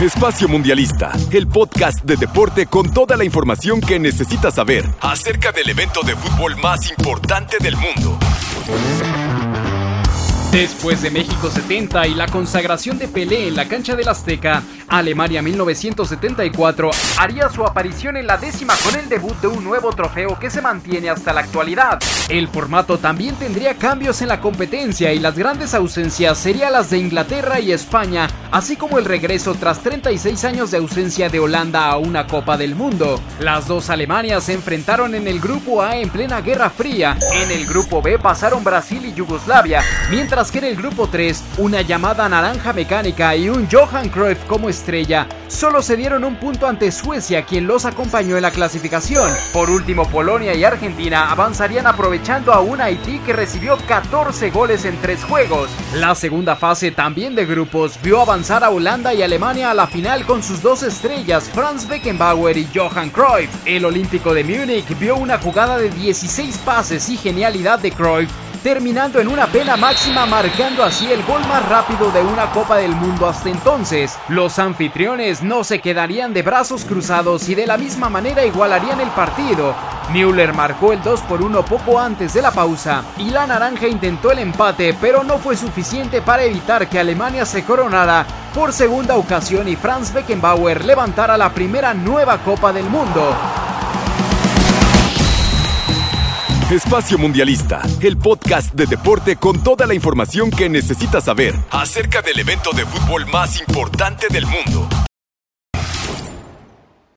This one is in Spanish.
Espacio Mundialista, el podcast de deporte con toda la información que necesitas saber acerca del evento de fútbol más importante del mundo. Después de México 70 y la consagración de Pelé en la cancha del Azteca, Alemania 1974 haría su aparición en la décima con el debut de un nuevo trofeo que se mantiene hasta la actualidad. El formato también tendría cambios en la competencia y las grandes ausencias serían las de Inglaterra y España, así como el regreso tras 36 años de ausencia de Holanda a una Copa del Mundo. Las dos Alemanias se enfrentaron en el grupo A en plena Guerra Fría. En el grupo B pasaron Brasil y Yugoslavia, mientras que en el grupo 3 una llamada naranja mecánica y un Johan Cruyff como estrella solo se dieron un punto ante Suecia quien los acompañó en la clasificación. Por último Polonia y Argentina avanzarían aprovechando a un Haití que recibió 14 goles en tres juegos. La segunda fase también de grupos vio avanzar a Holanda y Alemania a la final con sus dos estrellas Franz Beckenbauer y Johan Cruyff. El Olímpico de Múnich vio una jugada de 16 pases y genialidad de Cruyff terminando en una pena máxima marcando así el gol más rápido de una Copa del Mundo hasta entonces. Los anfitriones no se quedarían de brazos cruzados y de la misma manera igualarían el partido. Müller marcó el 2 por 1 poco antes de la pausa y la naranja intentó el empate pero no fue suficiente para evitar que Alemania se coronara por segunda ocasión y Franz Beckenbauer levantara la primera nueva Copa del Mundo. Espacio Mundialista, el podcast de deporte con toda la información que necesitas saber acerca del evento de fútbol más importante del mundo.